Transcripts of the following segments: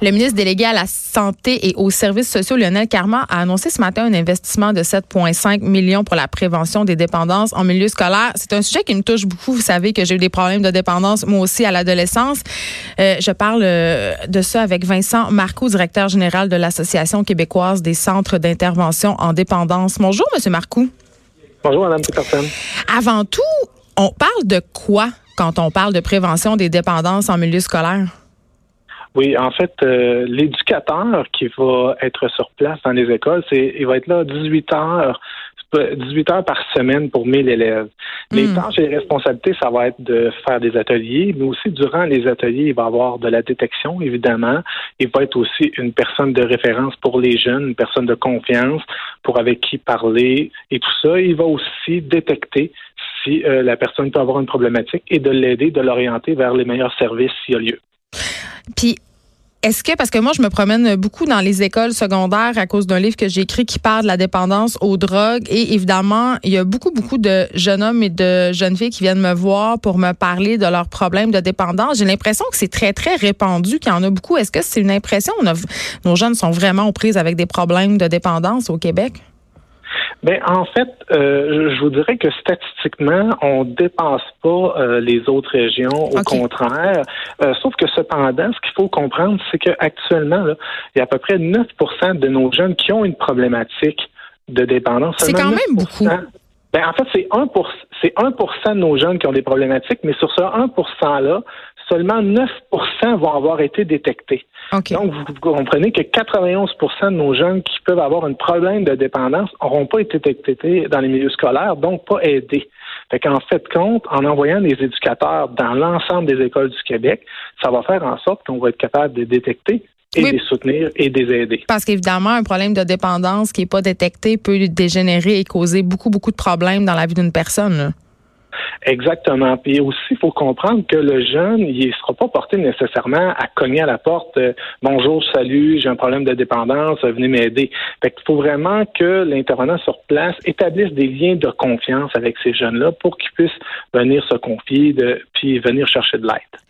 Le ministre délégué à la Santé et aux services sociaux, Lionel Carman, a annoncé ce matin un investissement de 7,5 millions pour la prévention des dépendances en milieu scolaire. C'est un sujet qui me touche beaucoup. Vous savez que j'ai eu des problèmes de dépendance, moi aussi, à l'adolescence. Euh, je parle euh, de ça avec Vincent Marcoux, directeur général de l'Association québécoise des centres d'intervention en dépendance. Bonjour, Monsieur Marcoux. Bonjour, Mme Peterson. Avant tout, on parle de quoi quand on parle de prévention des dépendances en milieu scolaire? Oui, en fait, euh, l'éducateur qui va être sur place dans les écoles, c'est il va être là 18 heures 18 heures par semaine pour 1000 élèves. Les hmm. tâches et les responsabilités, ça va être de faire des ateliers, mais aussi durant les ateliers, il va y avoir de la détection, évidemment. Il va être aussi une personne de référence pour les jeunes, une personne de confiance pour avec qui parler et tout ça. Il va aussi détecter si euh, la personne peut avoir une problématique et de l'aider, de l'orienter vers les meilleurs services s'il y a lieu. Puis, est-ce que, parce que moi, je me promène beaucoup dans les écoles secondaires à cause d'un livre que j'ai écrit qui parle de la dépendance aux drogues. Et évidemment, il y a beaucoup, beaucoup de jeunes hommes et de jeunes filles qui viennent me voir pour me parler de leurs problèmes de dépendance. J'ai l'impression que c'est très, très répandu, qu'il y en a beaucoup. Est-ce que c'est une impression? nos jeunes sont vraiment aux prises avec des problèmes de dépendance au Québec? Ben en fait, euh, je vous dirais que statistiquement, on dépasse pas euh, les autres régions. Au contraire, euh, sauf que cependant, ce qu'il faut comprendre, c'est qu'actuellement, il y a à peu près 9% de nos jeunes qui ont une problématique de dépendance. C'est quand même beaucoup. Ben, en fait, c'est 1 c'est 1% de nos jeunes qui ont des problématiques, mais sur ce 1% là, seulement 9% vont avoir été détectés. Donc, vous comprenez que 91% de nos jeunes qui peuvent avoir un problème de dépendance n'auront pas été détectés dans les milieux scolaires, donc pas aidés. Fait qu'en fait compte, en envoyant des éducateurs dans l'ensemble des écoles du Québec, ça va faire en sorte qu'on va être capable de détecter et de les soutenir et de les aider. Parce qu'évidemment, un problème de dépendance qui n'est pas détecté peut dégénérer et causer beaucoup, beaucoup de problèmes dans la vie d'une personne. Exactement. Puis aussi, il faut comprendre que le jeune, il ne sera pas porté nécessairement à cogner à la porte euh, Bonjour, salut, j'ai un problème de dépendance, venez m'aider. Fait qu'il faut vraiment que l'intervenant sur place établisse des liens de confiance avec ces jeunes-là pour qu'ils puissent venir se confier de, puis venir chercher de l'aide.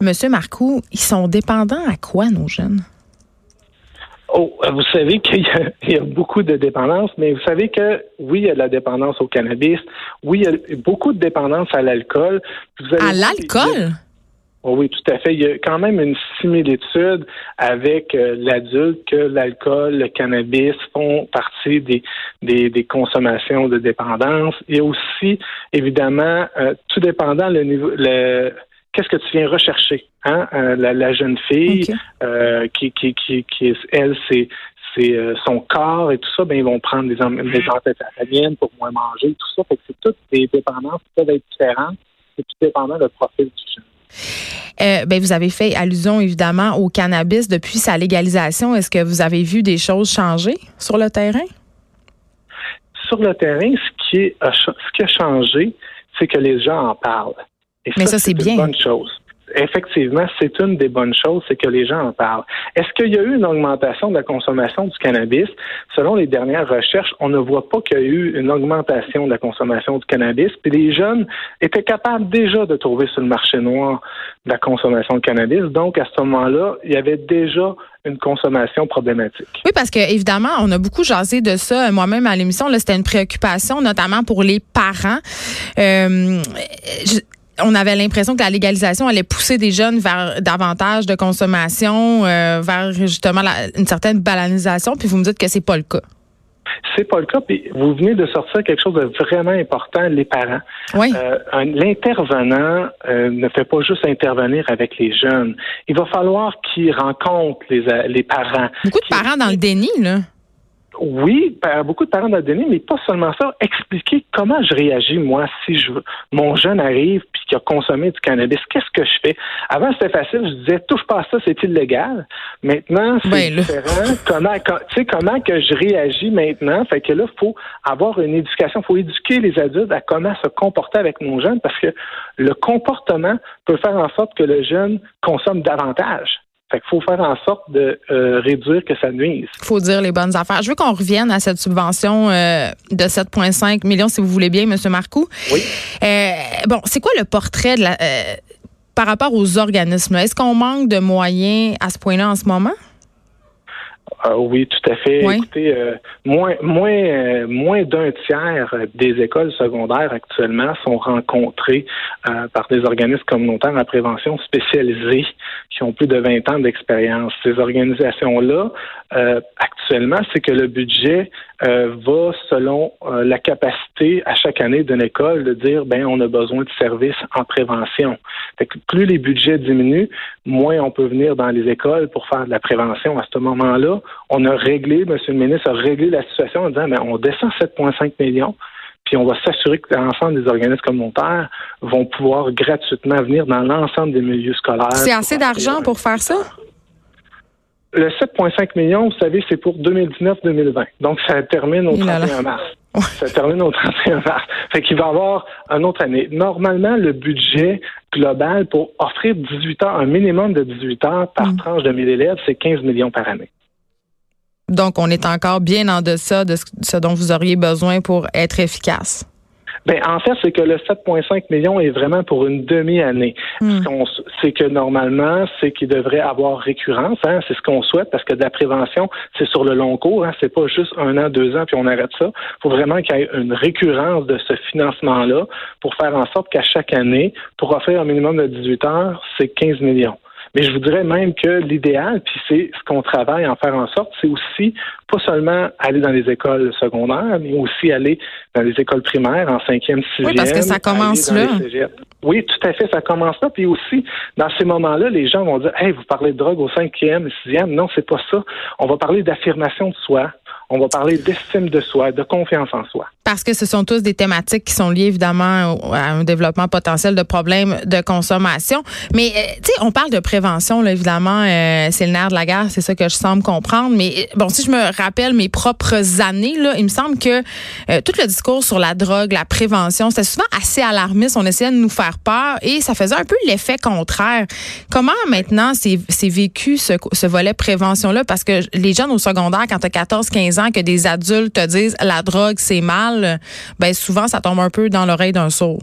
Monsieur Marcoux, ils sont dépendants à quoi, nos jeunes? Oh, vous savez qu'il y, a beaucoup de dépendance, mais vous savez que oui, il y a de la dépendance au cannabis, oui, il y a beaucoup de dépendance à l'alcool. À l'alcool? Oh oui, tout à fait. Il y a quand même une similitude avec euh, l'adulte que l'alcool, le cannabis font partie des, des, consommations de dépendance. Et aussi, évidemment, euh, tout dépendant le niveau, le, qu'est-ce que tu viens rechercher, hein? Euh, la, jeune fille euh, qui, qui, qui, qui, elle, c'est euh, son corps et tout ça, ben ils vont prendre des, des amphétamines pour moins manger, tout ça. Fait que c'est toutes des dépendances qui peuvent être différentes. C'est tout dépendant du profil du jeune. Euh, ben, vous avez fait allusion évidemment au cannabis depuis sa légalisation. Est-ce que vous avez vu des choses changer sur le terrain? Sur le terrain, ce qui, est, ce qui a changé, c'est que les gens en parlent. Mais ça, c'est bien. Une bonne chose. Effectivement, c'est une des bonnes choses, c'est que les gens en parlent. Est-ce qu'il y a eu une augmentation de la consommation du cannabis? Selon les dernières recherches, on ne voit pas qu'il y a eu une augmentation de la consommation du cannabis. Puis les jeunes étaient capables déjà de trouver sur le marché noir de la consommation de cannabis. Donc, à ce moment-là, il y avait déjà une consommation problématique. Oui, parce que évidemment, on a beaucoup jasé de ça. Moi-même à l'émission, c'était une préoccupation, notamment pour les parents. Euh, on avait l'impression que la légalisation allait pousser des jeunes vers davantage de consommation, euh, vers justement une certaine balanisation. Puis vous me dites que c'est pas le cas. C'est pas le cas. Puis vous venez de sortir quelque chose de vraiment important, les parents. Oui. Euh, L'intervenant euh, ne fait pas juste intervenir avec les jeunes. Il va falloir qu'il rencontre les, les parents. Beaucoup de parents dans le déni, là. Oui, beaucoup de parents de donné, mais pas seulement ça. Expliquer comment je réagis, moi, si je mon jeune arrive puis qu'il a consommé du cannabis, qu'est-ce que je fais? Avant, c'était facile, je disais touche pas à ça, c'est illégal. Maintenant, c'est ben, différent. comment, tu sais, comment que je réagis maintenant? Fait que là, il faut avoir une éducation, il faut éduquer les adultes à comment se comporter avec mon jeune parce que le comportement peut faire en sorte que le jeune consomme davantage. Fait qu'il faut faire en sorte de euh, réduire que ça nuise. Il faut dire les bonnes affaires. Je veux qu'on revienne à cette subvention euh, de 7,5 millions, si vous voulez bien, M. Marcoux. Oui. Euh, bon, c'est quoi le portrait de la, par rapport aux organismes? Est-ce qu'on manque de moyens à ce point-là en ce moment? Ah oui, tout à fait. Écoutez, euh, moins moins euh, moins d'un tiers des écoles secondaires actuellement sont rencontrées euh, par des organismes communautaires en prévention spécialisés qui ont plus de 20 ans d'expérience. Ces organisations-là, actuellement, c'est que le budget va selon la capacité à chaque année d'une école de dire ben on a besoin de services en prévention. Fait que plus les budgets diminuent, moins on peut venir dans les écoles pour faire de la prévention. À ce moment-là, on a réglé, M. le ministre a réglé la situation en disant, mais on descend 7,5 millions, puis on va s'assurer que l'ensemble des organismes communautaires vont pouvoir gratuitement venir dans l'ensemble des milieux scolaires. C'est assez d'argent pour faire ça? Le 7,5 millions, vous savez, c'est pour 2019-2020. Donc, ça termine au 31 mars. Ça termine au 31 mars. Fait qu'il va y avoir une autre année. Normalement, le budget global pour offrir 18 heures, un minimum de 18 heures par mm. tranche de 1000 élèves, c'est 15 millions par année. Donc, on est encore bien en deçà de ce dont vous auriez besoin pour être efficace. Ben, en fait, c'est que le 7,5 millions est vraiment pour une demi-année. Hmm. C'est que normalement, c'est qu'il devrait avoir récurrence. Hein, c'est ce qu'on souhaite parce que de la prévention, c'est sur le long cours. Hein, c'est pas juste un an, deux ans puis on arrête ça. Il faut vraiment qu'il y ait une récurrence de ce financement-là pour faire en sorte qu'à chaque année, pour offrir un minimum de 18 heures, c'est 15 millions. Mais je vous dirais même que l'idéal, puis c'est ce qu'on travaille à en faire en sorte, c'est aussi pas seulement aller dans les écoles secondaires, mais aussi aller dans les écoles primaires en cinquième, sixième. Oui, parce que ça commence là. Oui, tout à fait, ça commence là. Puis aussi, dans ces moments-là, les gens vont dire, hey, vous parlez de drogue au cinquième, sixième. Non, c'est pas ça. On va parler d'affirmation de soi on va parler d'estime de soi, de confiance en soi. Parce que ce sont tous des thématiques qui sont liées évidemment à un développement potentiel de problèmes de consommation. Mais euh, tu sais, on parle de prévention, là, évidemment, euh, c'est le nerf de la guerre, c'est ça que je semble comprendre. Mais euh, bon, si je me rappelle mes propres années, là, il me semble que tout le discours sur la drogue, la prévention, c'était souvent assez alarmiste. On essayait de nous faire peur et ça faisait un peu l'effet contraire. Comment maintenant c'est vécu ce, ce volet prévention-là? Parce que les jeunes au secondaire, quand tu as 14, 15 que des adultes te disent la drogue c'est mal, ben souvent ça tombe un peu dans l'oreille d'un sourd.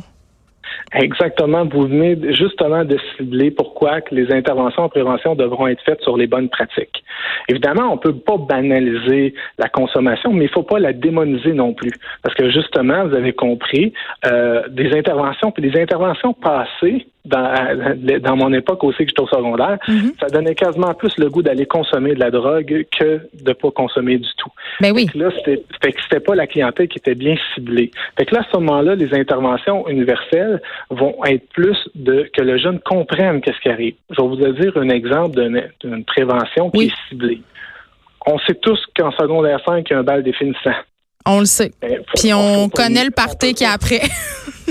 Exactement. Vous venez justement de cibler pourquoi les interventions en prévention devront être faites sur les bonnes pratiques. Évidemment, on ne peut pas banaliser la consommation, mais il ne faut pas la démoniser non plus. Parce que justement, vous avez compris, euh, des interventions, puis des interventions passées dans, dans mon époque aussi que j'étais au secondaire, mm-hmm. ça donnait quasiment plus le goût d'aller consommer de la drogue que de pas consommer du tout. Mais ben oui. Fait que là, c'était, fait que c'était pas la clientèle qui était bien ciblée. Fait que là, à ce moment-là, les interventions universelles vont être plus de que le jeune comprenne qu'est-ce qui arrive. Je vais vous dire un exemple d'une, prévention qui est ciblée. On sait tous qu'en secondaire 5, il y a un bal définissant. On le sait. Ben, Puis on, connaît le parti qui est après.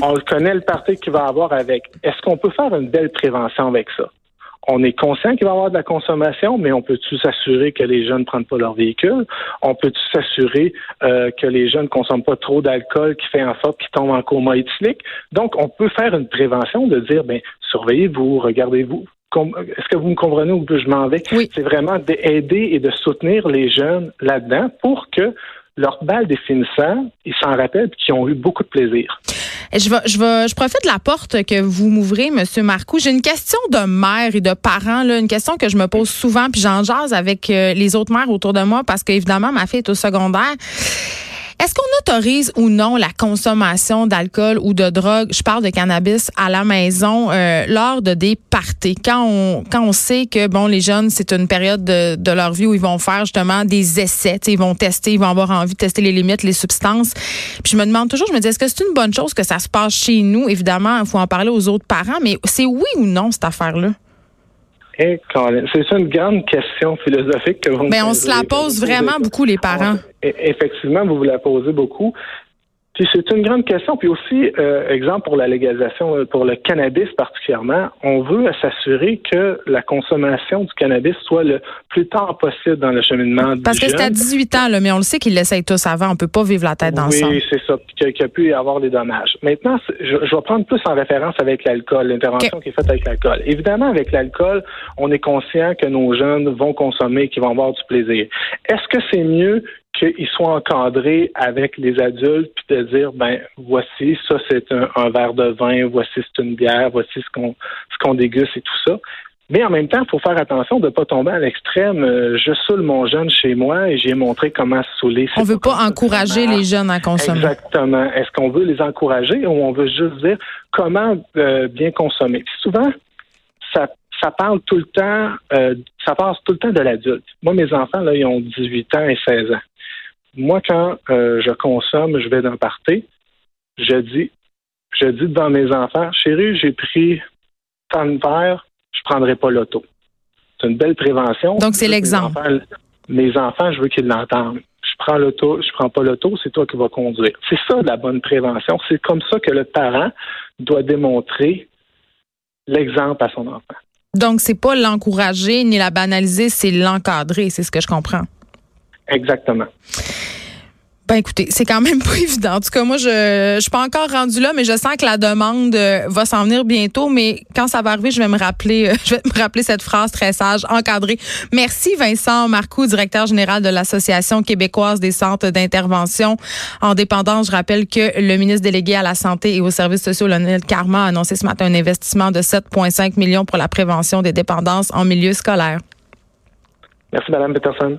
on connaît le parti qu'il va avoir avec. Est-ce qu'on peut faire une belle prévention avec ça? On est conscient qu'il va y avoir de la consommation, mais on peut-tu s'assurer que les jeunes ne prennent pas leur véhicule? On peut-tu s'assurer euh, que les jeunes ne consomment pas trop d'alcool qui fait en sorte qu'ils tombent en coma éthylique? Donc, on peut faire une prévention de dire, ben, surveillez-vous, regardez-vous. Est-ce que vous me comprenez où je m'en vais? Oui. C'est vraiment d'aider et de soutenir les jeunes là-dedans pour que leur bal définissant, ils s'en rappellent et qu'ils ont eu beaucoup de plaisir. Je vais, je je profite de la porte que vous m'ouvrez, Monsieur Marcoux. J'ai une question de mère et de parents, là, une question que je me pose souvent, puis j'en jase avec euh, les autres mères autour de moi parce qu'évidemment, ma fille est au secondaire. Est-ce qu'on autorise ou non la consommation d'alcool ou de drogue, je parle de cannabis, à la maison euh, lors de des parties? Quand on, quand on sait que bon les jeunes, c'est une période de, de, leur vie où ils vont faire justement des essais, ils vont tester, ils vont avoir envie de tester les limites, les substances. Puis je me demande toujours, je me dis, est-ce que c'est une bonne chose que ça se passe chez nous? Évidemment, il faut en parler aux autres parents, mais c'est oui ou non cette affaire-là? C'est une grande question philosophique que vous Mais ben, on se la pose vraiment beaucoup, les parents. E, effectivement, vous vous la posez beaucoup. Puis c'est une grande question. Puis aussi, euh, exemple pour la légalisation, euh, pour le cannabis particulièrement, on veut s'assurer que la consommation du cannabis soit le plus tard possible dans le cheminement Parce que c'est à 18 ans, là, mais on le sait qu'ils l'essayent tous avant. On peut pas vivre la tête dans Oui, c'est ça. Qu'il y a pu y avoir des dommages. Maintenant, je, vais prendre plus en référence avec l'alcool, l'intervention qui est faite avec l'alcool. Évidemment, avec l'alcool, on est conscient que nos jeunes vont consommer, qu'ils vont avoir du plaisir. Est-ce que c'est mieux qu'ils soient encadrés avec les adultes, puis de dire, ben voici, ça c'est un, verre de vin, voici c'est une bière, voici ce qu'on ce qu'on déguste et tout ça. Mais en même temps, il faut faire attention de ne pas tomber à l'extrême. Euh, je saoule mon jeune chez moi et j'ai montré comment saouler. On veut pas, encourager les jeunes à consommer. Exactement. Est-ce qu'on veut les encourager ou on veut juste dire comment euh, bien consommer? souvent, ça ça parle tout le temps, euh, ça passe tout le temps de l'adulte. Moi, mes enfants, là, ils ont 18 ans et 16 ans moi, quand euh, je consomme, je vais d'un party, je dis, je dis devant mes enfants, chérie, j'ai pris tant de verre, je prendrai pas l'auto. C'est une belle prévention. Donc, c'est l'exemple. Mes, enfants, je veux qu'ils l'entendent. Je prends l'auto, je prends pas l'auto, c'est toi qui vas conduire. C'est ça la bonne prévention. C'est comme ça que le parent doit démontrer l'exemple à son enfant. Donc, c'est pas l'encourager ni la banaliser, c'est l'encadrer, c'est ce que je comprends. Exactement. Ben écoutez, c'est quand même pas évident. En tout cas, moi, je je suis pas encore rendue là, mais je sens que la demande euh, va s'en venir bientôt. Mais quand ça va arriver, je vais me rappeler, euh, je vais me rappeler cette phrase très sage, encadrée. Merci Vincent Marcoux, directeur général de l'Association québécoise des centres d'intervention en dépendance. Je rappelle que le ministre délégué à la santé et aux services sociaux, Lionel Carman, a annoncé ce matin un investissement de 7,5 millions pour la prévention des dépendances en milieu scolaire. Merci, Madame Peterson.